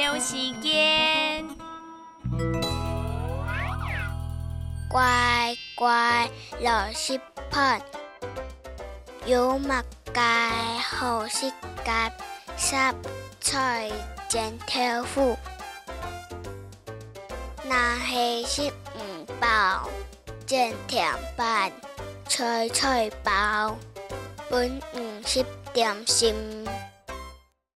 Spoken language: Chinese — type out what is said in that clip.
有时间，乖乖老实盼，有麦界好食夹，十菜正添副，那是食唔饱，正甜饭，菜菜饱，本唔食点心。